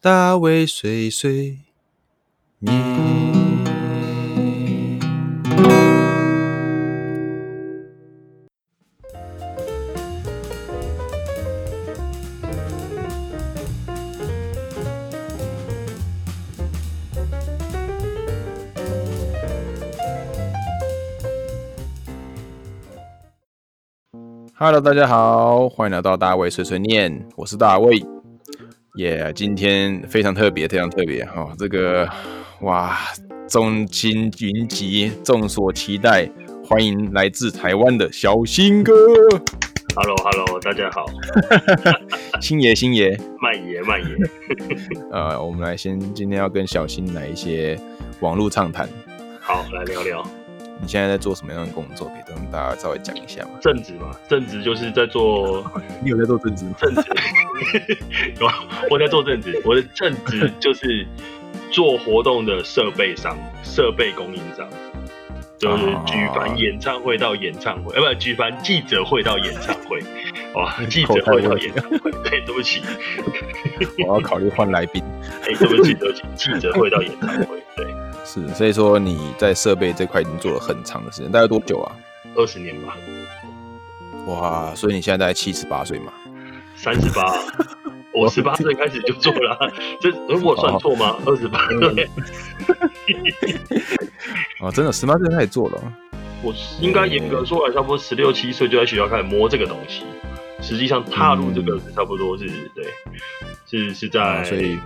大卫碎碎念。Hello，大家好，欢迎来到大卫碎碎念，我是大卫。耶、今天非常特别，非常特别哈、哦，这个哇，众星云集，众所期待，欢迎来自台湾的小新哥，Hello Hello，大家好，星爷，星爷。慢爷慢爷，呃，我们来先今天要跟小新来一些网络畅谈。好来聊聊你现在在做什么样的工作？可以跟大家稍微讲一下吗？正职嘛，正职就是在做 你有在做政治吗？正职，有啊我在做正职，我的正职就是做活动的设备商、设备供应商，就是举凡演唱会到演唱会，呃，不，举凡记者会到演唱会，哇，记者会到演唱会，对，对不起，我要考虑换来宾。哎，对不起，对不起，记者会到演唱会，对，是，所以说你在设备这块已经做了很长的时间，大概多久啊？二十年吧，哇，所以你现在大概七十八岁嘛？三十八。我十八岁开始就做了啊、这如果算错吗？二十八对，哦，真的十八岁开始做了哦。我应该严格说来，差不多十六七岁就在学校开始摸这个东西。实际上踏入这个是差不多是对，是是在啊所以，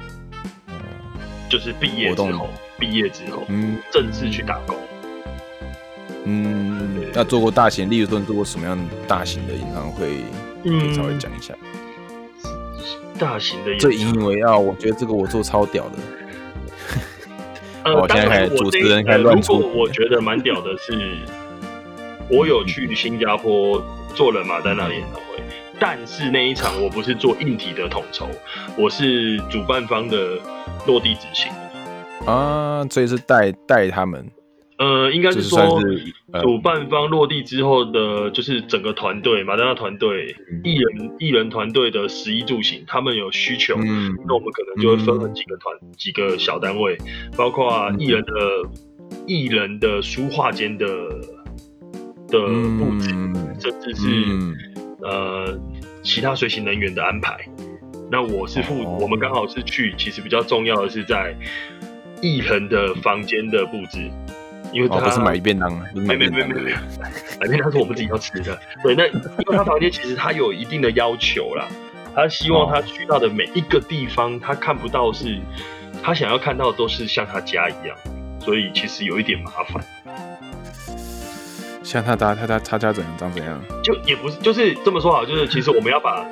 就是毕业之后，毕业之后嗯正式去打工。嗯，那做过大型，例如说你做过什么样大型的演唱会？可以稍微嗯，讲一下。大型的演最引以为傲，我觉得这个我做超屌的。呃，我现在开始主持人开始呃如乱出果我觉得蛮屌的是，我有去新加坡做了马丹娜的演唱会，但是那一场我不是做硬体的统筹，我是主办方的落地执行。啊，所以是带带他们，呃，应该是是说主办方落地之后的，就是整个团队马丹娜团队嗯。艺人艺人团队的食衣住行，他们有需求，嗯。那我们可能就会分成几个团、几个小单位，包括艺人的艺人的书画间的的布置，嗯甚至是、嗯。呃其他随行人员的安排。那我是负，哦。我们刚好是去，其实比较重要的是在艺人的房间的布置，因为他、哦，不是买便当，不是买没没便当，没没没，反正那是我们自己要吃的。对，那因为他房间其实他有一定的要求啦，他希望他去到的每一个地方，他看不到是，他想要看到的都是像他家一样，所以其实有一点麻烦。像他家他他他家怎样长怎样？就也不是，就是这么说好，就是其实我们要把。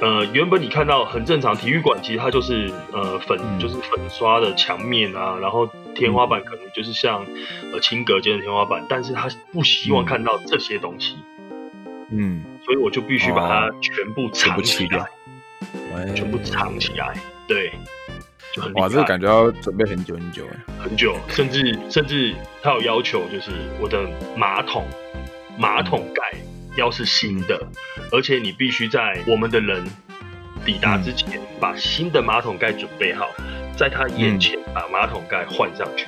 呃，原本你看到很正常，体育馆其实它就是呃粉，嗯。就是粉刷的墙面啊，然后天花板可能就是像呃轻隔间的天花板，但是他不希望嗯。看到这些东西，嗯，所以我就必须把它哦全部藏起来，喂。全部藏起来，对，就很厉哇，这个感觉要准备很久很久哎。很久，甚至甚至他有要求，就是我的马桶马桶盖要是新的，而且你必须在我们的人抵达之前，把新的马桶盖准备好，在他眼前把马桶盖换上去，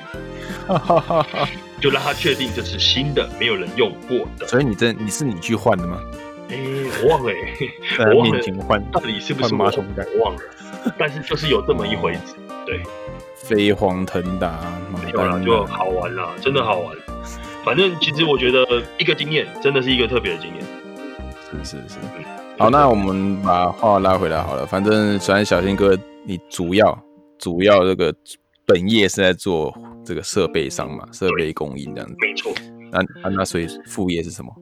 就让他确定这是新的，没有人用过的。所以你这你是你去换的吗？哎、我忘了、欸，我忘了换到底是不是马桶盖我忘了，但是就是有这么一回子，对。飞黄腾达，马没有啦，就好玩啦，真的好玩。反正其实我觉得一个经验真的是一个特别的经验。是是是。好，那我们把话拉回来好了。反正虽然小新哥你主要主要这个本业是在做这个设备商嘛，设备供应这样子。没错，那那那所以副业是什么？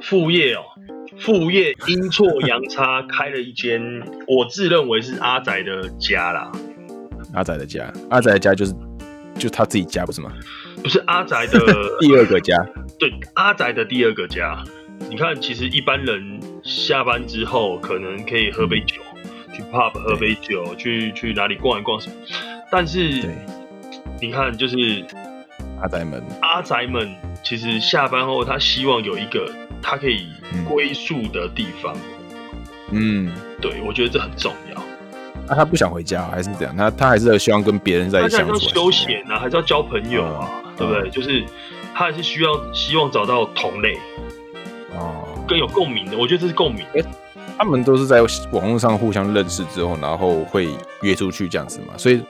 副业哦，副业阴错阳差开了一间，我自认为是阿仔的家啦，阿仔的家，阿仔的家就是就他自己家不是吗？不是阿宅的 第二个家，对阿宅的第二个家。你看，其实一般人下班之后可能可以喝杯酒，去 pub 喝杯酒，去去哪里逛一逛什么。但是你看，就是阿宅们，阿宅们其实下班后，他希望有一个他可以归宿的地方。嗯，对我觉得这很重要。那他不想回家还是怎样？他他还是希望跟别人在一起相处。休闲啊，还是要交朋友啊，对不对？就是他还是需要希望找到同类哦，更有共鸣的。我觉得这是共鸣。他们都是在网络上互相认识之后，然后会约出去这样子嘛。所以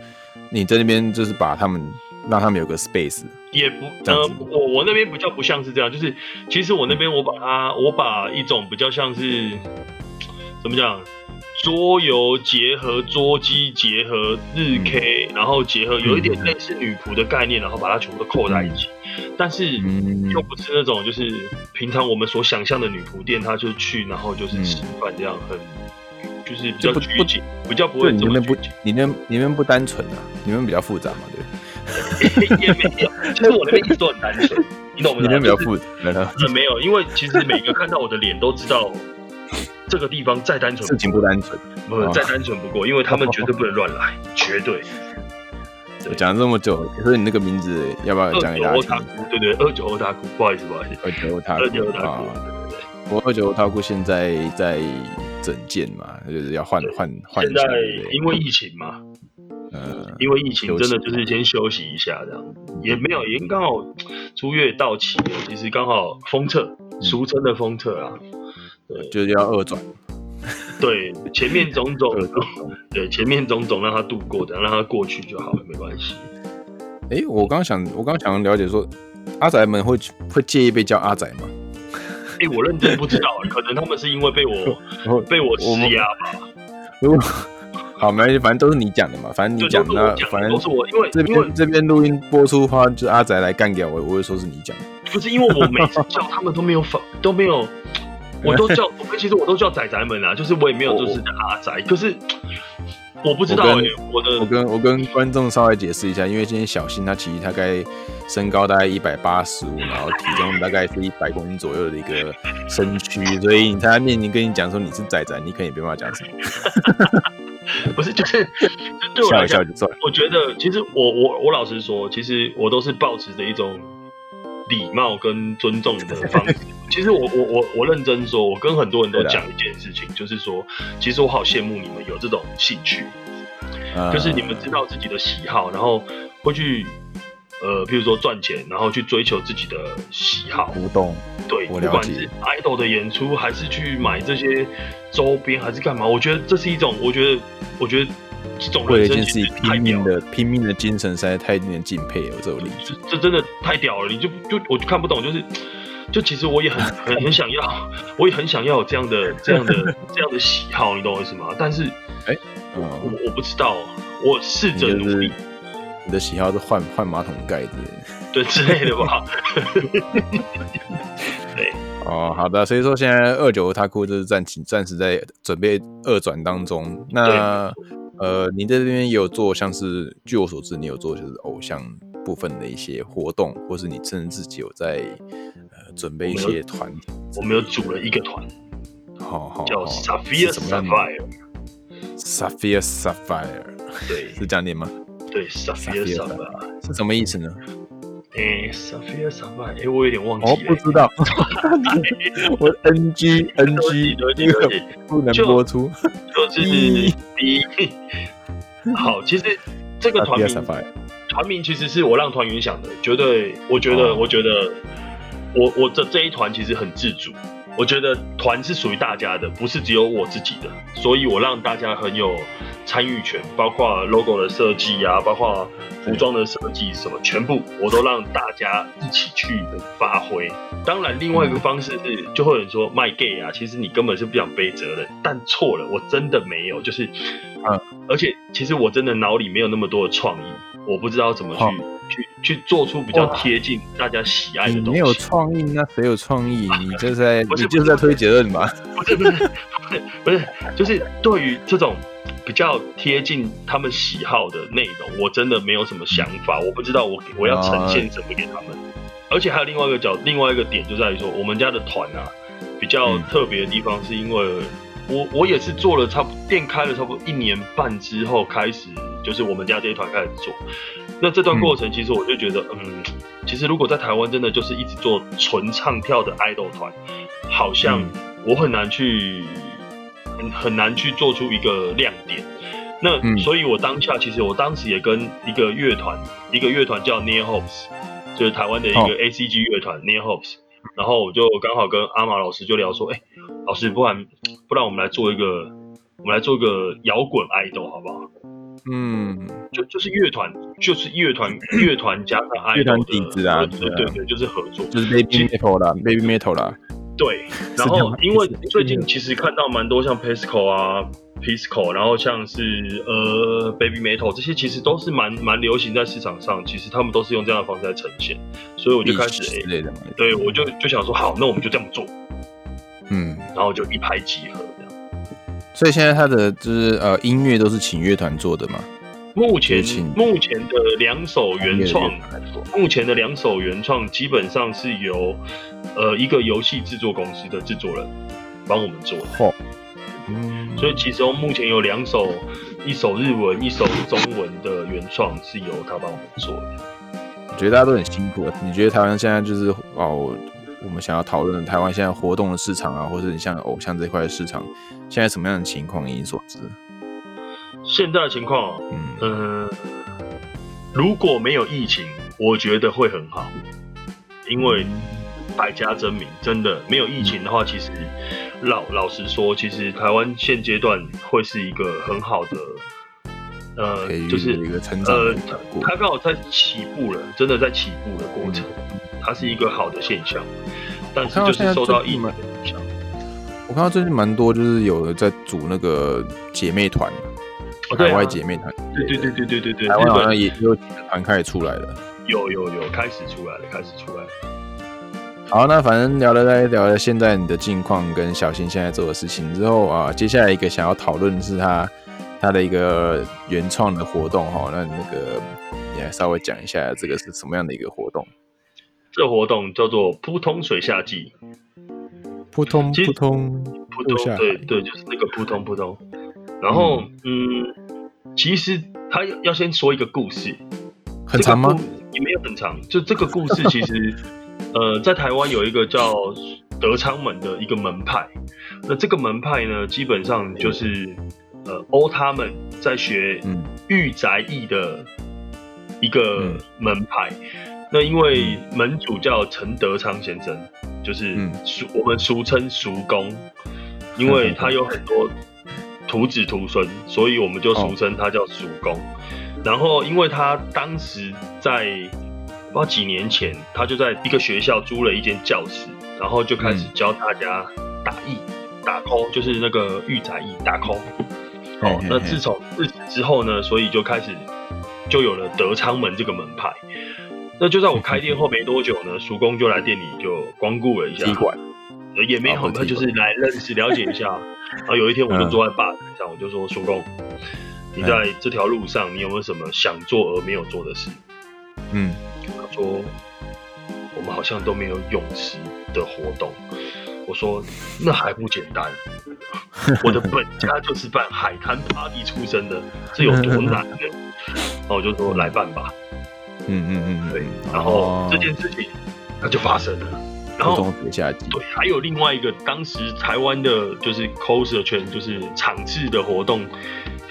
你在那边就是把他们让他们有个 space，也不呃，我我那边比较不像是这样，就是其实我那边我把它我把一种比较像是怎么讲？桌游结合桌机结合日 K，然后结合有一点类似女仆的概念，然后把它全部都扣在一起。但是又不是那种就是平常我们所想象的女仆店，她就去然后就是吃饭这样，很就是比较拘谨，比较不会你们不你们你们不单纯啊，你们比较复杂嘛，对？也没有，其实我那边一直都很单纯，你懂吗？你那边比较复杂，没有，因为其实每个看到我的脸都知道。这个地方再单纯，事情不单纯，不再单纯不过，因为他们绝对不能乱来，绝对。讲了这么久，可是你那个名字要不要讲给大家听？对对，二九欧大库，不好意思，不好意思，二九欧大库，二九欧大库，对对。对。我二九欧大库现在在整件嘛，就是要换换换。现在因为疫情嘛，呃，因为疫情真的就是先休息一下这样，也没有，已经刚好租约到期了，其实刚好封测，俗称的封测啊。就是要二转，对，前面种种，对，前面种种让他度过的，让他过去就好了，没关系。哎，我刚想，我刚想了解说，阿仔们会会介意被叫阿仔吗？哎，我认真不知道，可能他们是因为被我 被我施压吧。如果好，没关系，反正都是你讲的嘛，反正你讲的，反正都是我，因为这边这边录音播出的话，就阿仔来干掉我，我会说是你讲。不是因为我每次叫他们都没有反，都没有。我都叫，其实我都叫仔仔们啊，就是我也没有就是阿仔，可是我不知道哎，我的我跟我跟观众稍微解释一下，因为今天小新他其实大概身高大概一百八十五，然后体重大概是一百公斤左右的一个身躯，所以他面前跟你讲说你是仔仔，你可以没办法讲什么。不是，就是对我来讲，我觉得其实我我我老实说，其实我都是保持着一种。礼貌跟尊重的方式，其实我我我我认真说，我跟很多人都讲一件事情，就是说，其实我好羡慕你们有这种兴趣，就是你们知道自己的喜好，然后会去呃，譬如说赚钱，然后去追求自己的喜好，互动，对，不管是 idol 的演出，还是去买这些周边，还是干嘛，我觉得这是一种，我觉得，我觉得。为了一件事情拼命的拼命的精神实在太令人敬佩了，这种例子，这真的太屌了！你就就我就看不懂，就是就其实我也很很很想要，我也很想要有这样的这样的 这样的喜好，你懂我意思吗？但是哎，我我不知道，我试着努力。你的喜好是换换马桶盖子，对之类的吧？对哦，好的。所以说现在二九他库就是暂停，暂时在准备二转当中。那呃，你在这边也有做，像是据我所知，你有做就是偶像部分的一些活动，或是你甚至自己有在呃准备一些团。我们有组了一个团，好好叫 Sapphire Sapphire，Sapphire Sapphire，对，是这样念吗？对，Sapphire。Sapphire 是什么意思呢？哎，Sapphire Sapphire，哎，我有点忘记了，不知道，我 NG NG，不能播出，就是第一。好，其实这个团名，团名其实是我让团员想的，绝对，我觉得，我觉得，我我的这一团其实很自主。我觉得团是属于大家的，不是只有我自己的，所以我让大家很有参与权，包括 logo 的设计啊，包括服装的设计什么，全部我都让大家一起去发挥。当然，另外一个方式是，就会有人说卖 gay 啊，其实你根本是不想背责任，但错了，我真的没有，就是，嗯，而且其实我真的脑里没有那么多的创意，我不知道怎么去。去去做出比较贴近大家喜爱的东西。没有创意，那谁有创意？你就是在你就是在推结论吧？不是不是不是，就是对于这种比较贴近他们喜好的内容，我真的没有什么想法。我不知道我我要呈现什么给他们。而且还有另外一个角，另外一个点就在于说，我们家的团啊，比较特别的地方，是因为我我也是做了差不店开了差不多一年半之后开始。就是我们家这一团开始做，那这段过程其实我就觉得，嗯，其实如果在台湾真的就是一直做纯唱跳的 idol 团，好像我很难去很很难去做出一个亮点。那、嗯所以，我当下其实我当时也跟一个乐团，一个乐团叫 Near Hopes，就是台湾的一个哦 ACG 乐团、Near Hopes。然后我就刚好跟阿玛老师就聊说，哎、老师，不然不然我们来做一个，我们来做一个摇滚 idol 好不好？嗯，就就是乐团，就是乐团，乐团加上 idol 乐团的底子啊合对啊对对对，就是合作。就是 Baby Metal 啦，Baby Metal 啦，对，然后因为最近其实看到蛮多像 Pesco 啊、Pisco，然后像是呃 Baby Metal 这些，其实都是蛮蛮流行在市场上。其实他们都是用这样的方式来呈现，所以我就开始对我就就想说好，那我们就这样做，嗯，然后就一拍即合。所以现在他的就是呃音乐都是请乐团做的嘛，目前请目前的两首原创目前的两首原创基本上是由呃一个游戏制作公司的制作人帮我们做的。嚯，嗯，所以其中目前有两首，一首日文，一首中文的原创是由他帮我们做的。我觉得大家都很辛苦啊。你觉得台湾现在就是哦，我们想要讨论台湾现在活动的市场啊，或者你像偶像这块的市场，现在什么样的情况？以你所知，现在的情况，嗯，嗯、如果没有疫情，我觉得会很好，因为百家争鸣，真的没有疫情的话，其实老老实说，其实台湾现阶段会是一个很好的，呃就是一个成长呃的过它刚好在起步了，真的在起步的过程，它是一个好的现象，但是就是受到疫情最近蛮的影响。我看到最近蛮多，就是有的在组那个姐妹团，海外姐妹团，对对对对对对对，台湾好像也也有几个团开始出来了。有有有开始出来了，开始出来了。好，那反正聊了来聊了现在你的近况跟小新现在做的事情之后啊，接下来一个想要讨论的是他他的一个原创的活动哈，那那个你来稍微讲一下这个是什么样的一个活动？这活动叫做扑通水下季，扑通扑通扑通，对对，就是那个扑通扑通。然后嗯，其实他要要先说一个故事，很长吗？也没有很长，就这个故事其实，呃，在台湾有一个叫德昌门的一个门派，那这个门派呢，基本上就是呃欧他们在学嗯御宅艺的一个嗯门派。那因为门主叫陈德昌先生，就是嗯俗、我们俗称俗公，因为他有很多徒子徒孙，所以我们就俗称他叫俗公。然后，因为他当时在不知道几年前，他就在一个学校租了一间教室，然后就开始教大家打役、打 call，就是那个御宅役打 call。哦，那自从自此之后呢，所以就开始就有了德昌门这个门派。那就在我开店后没多久呢，叔公就来店里就光顾了一下，也没有，哦他就是来认识了解一下。然后有一天我就坐在吧台上，我就说：“叔公，你在这条路上，你有没有什么想做而没有做的事嗯，？”他说：“我们好像都没有泳池的活动。”我说：“那还不简单？我的本家就是办海滩 party 出身的，这有多难呢？”然后我就说：“来办吧。嗯嗯嗯，对嗯，然后哦这件事情它就发生了。然后下季，对，还有另外一个，当时台湾的就是 coser 圈，就是场次的活动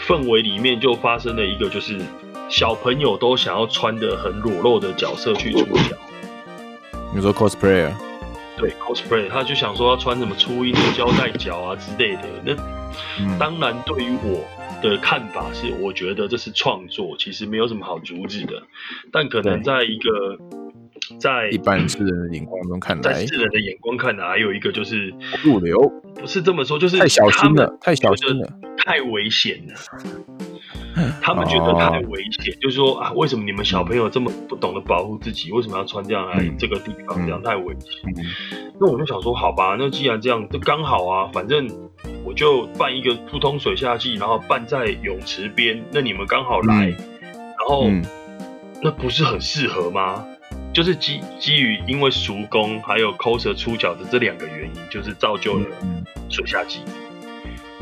氛围里面就发生了一个，就是小朋友都想要穿的很裸露的角色去出脚。你说 cosplayer，对 cosplay，他就想说要穿什么初音的胶带脚啊之类的。那嗯，当然，对于我的看法是，我觉得这是创作，其实没有什么好阻止的。但可能在一个在一般世人的眼光中看来在来世人的眼光看来，还有一个就是入流，不是这么说，就是太小心了，太小心了，太危险了。他们觉得太危险，就是说啊，为什么你们小朋友这么不懂得保护自己？为什么要穿这样来嗯这个地方？嗯这样太危险。嗯那我就想说，好吧，那既然这样，就刚好啊，反正我就办一个普通水下季，然后办在泳池边，那你们刚好来，嗯然后、嗯那不是很适合吗？就是基基于因为熟工还有 coser 出脚的这两个原因，就是造就了嗯，水下季。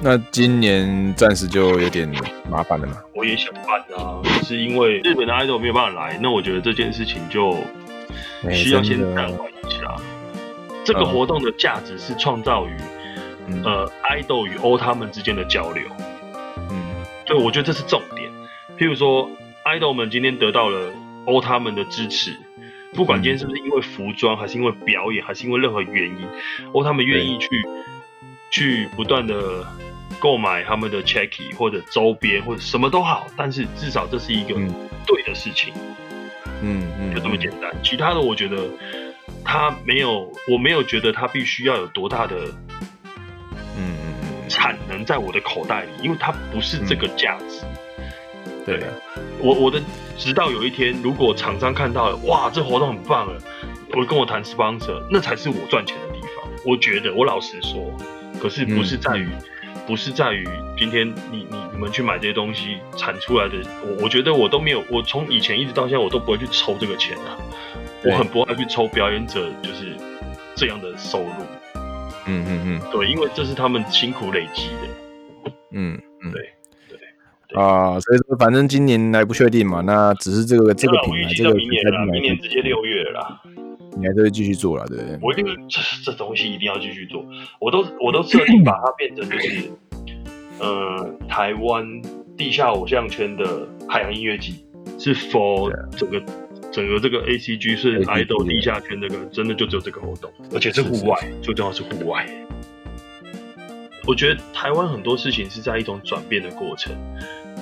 那今年暂时就有点麻烦了嘛，我也想办啊，可是因为日本的 idol 没有办法来，那我觉得这件事情就哎需要先暂缓一下。这个嗯活动的价值是创造于嗯。呃 idol 与欧他们之间的交流，嗯。对，我觉得这是重点。譬如说，idol 们今天得到了欧他们的支持，不管今天是不是因为服装，还是因为表演，还是因为任何原因，欧他们愿意去去不断的购买他们的 checky 或者周边或者什么都好，但是至少这是一个对的事情。嗯嗯，就这么简单。其他的我觉得他没有，我没有觉得他必须要有多大的。嗯嗯嗯，产能在我的口袋里，因为它不是这个价值。对，我我的直到有一天，如果厂商看到了，哇，这活动很棒了，我跟我谈 sponsor，那才是我赚钱的地方。我觉得，我老实说，可是不是在于，不是在于今天你你你们去买这些东西产出来的，我我觉得我都没有，我从以前一直到现在，我都不会去抽这个钱啊。我很不爱去抽表演者就是这样的收入。嗯嗯嗯，对，因为这是他们辛苦累积的。嗯嗯，对对啊，所以说反正今年还不确定嘛，那只是这个这个品牌，这个明年了，明年直接六月了，你还是会继续做了，对不对？我一定这这东西一定要继续做，我都我都设定把它变成就是，呃，台湾地下偶像圈的海洋音乐季，是 for 整个。整个这个 A C G 是 idol 地下圈，这个真的就只有这个活动，而且是户外，最重要是户外。我觉得台湾很多事情是在一种转变的过程，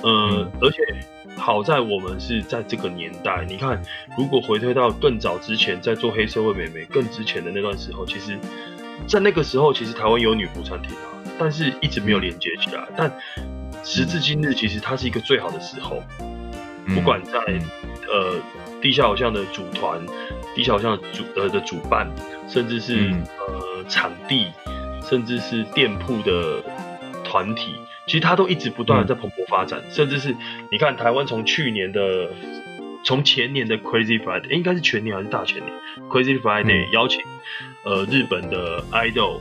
呃，而且好在我们是在这个年代。你看，如果回推到更早之前，在做黑社会美眉更之前的那段时候，其实，在那个时候，其实台湾有女仆餐厅啊，但是一直没有连接起来。但时至今日，其实它是一个最好的时候，不管在呃。地下偶像的组团，地下偶像的主呃的主办，甚至是呃场地，甚至是店铺的团体，其实它都一直不断的在蓬勃发展。甚至是你看台湾从去年的，从前年的 Crazy Friday，应该是全年还是大前年，Crazy Friday 邀请呃日本的 idol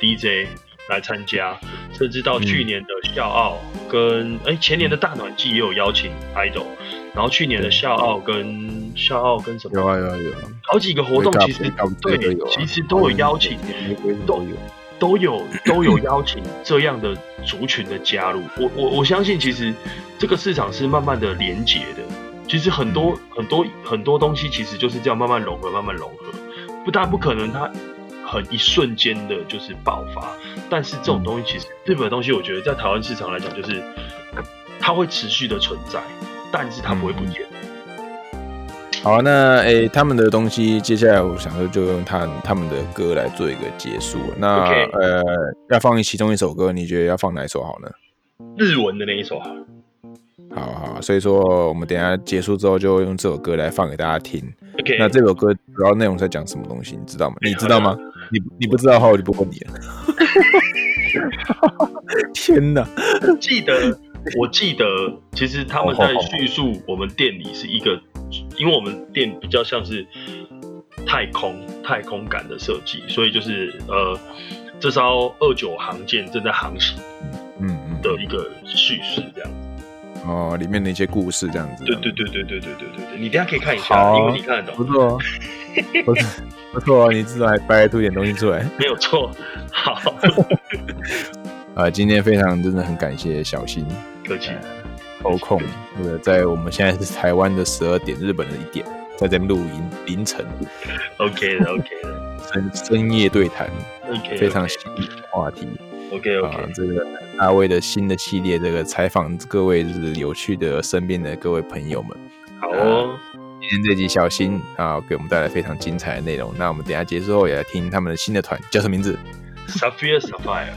DJ 来参加，甚至到去年的笑傲跟哎前年的大暖季也有邀请 idol。然后去年的笑傲跟笑傲跟什么有啊有啊有，好几个活动其实对，其实都有邀请，都有都有 都有邀请这样的族群的加入。我我我相信其实这个市场是慢慢的连结的。其实很多很多很多东西其实就是这样慢慢融合，慢慢融合。不大不可能它很一瞬间的就是爆发，但是这种东西其实日本的东西，我觉得在台湾市场来讲，就是它会持续的存在。但是它不会不见。好，那诶，他们的东西，接下来我想说就用他他们的歌来做一个结束。那呃，要放其中一首歌，你觉得要放哪一首好呢？日文的那一首好。好好，所以说我们等下结束之后就用这首歌来放给大家听。OK，那这首歌主要内容在讲什么东西？你知道吗？你知道吗？你你不知道的话，我就不问你了。天哪！记得。我记得，其实他们在叙述我们店里是一个，因为我们店比较像是太空太空感的设计，所以就是呃，这艘二九航舰正在航行，嗯嗯的一个叙事这样子。哦，里面的一些故事这样子。对对对对对对对对对，你等下可以看一下，因为你看得懂。不错，不错，不错，你至少还掰出点东西出来。没有错，好。啊，今天非常真的很感谢小新，客气，抽空，对，在我们现在是台湾的十二点，日本的一点，在这边录音，凌晨，OK 的，OK 的，深深夜对谈，OK，非常犀利的话题，OK OK，这个大卫的新的系列，这个采访各位就是有趣的身边的各位朋友们，好哦，今天这集小新啊，给我们带来非常精彩的内容，那我们等下结束后也来听他们的新的团叫什么名字？Sapphire Sapphire。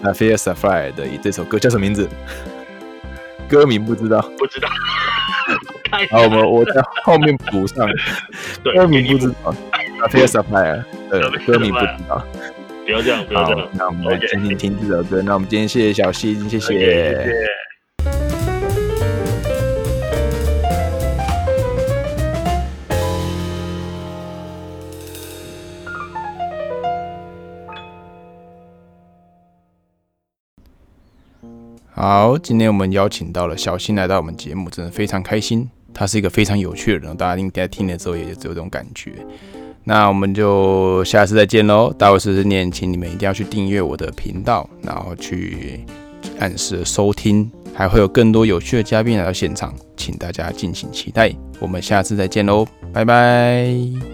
那 Fear Sapphire 的这首歌叫什么名字？歌名不知道，不知道。好，我们我在后面补上。歌名不知道。Fear Sapphire 的歌名不知道。不要这样，不要这样。那我们来听听听这首歌。那我们今天谢谢小新，谢谢。好，今天我们邀请到了小新来到我们节目，真的非常开心。他是一个非常有趣的人，大家应该听了之后也就只有这种感觉。那我们就下次再见喽！大卫是念，请你们一定要去订阅我的频道，然后去按时收听还会有更多有趣的嘉宾来到现场，请大家敬请期待。我们下次再见喽，拜拜。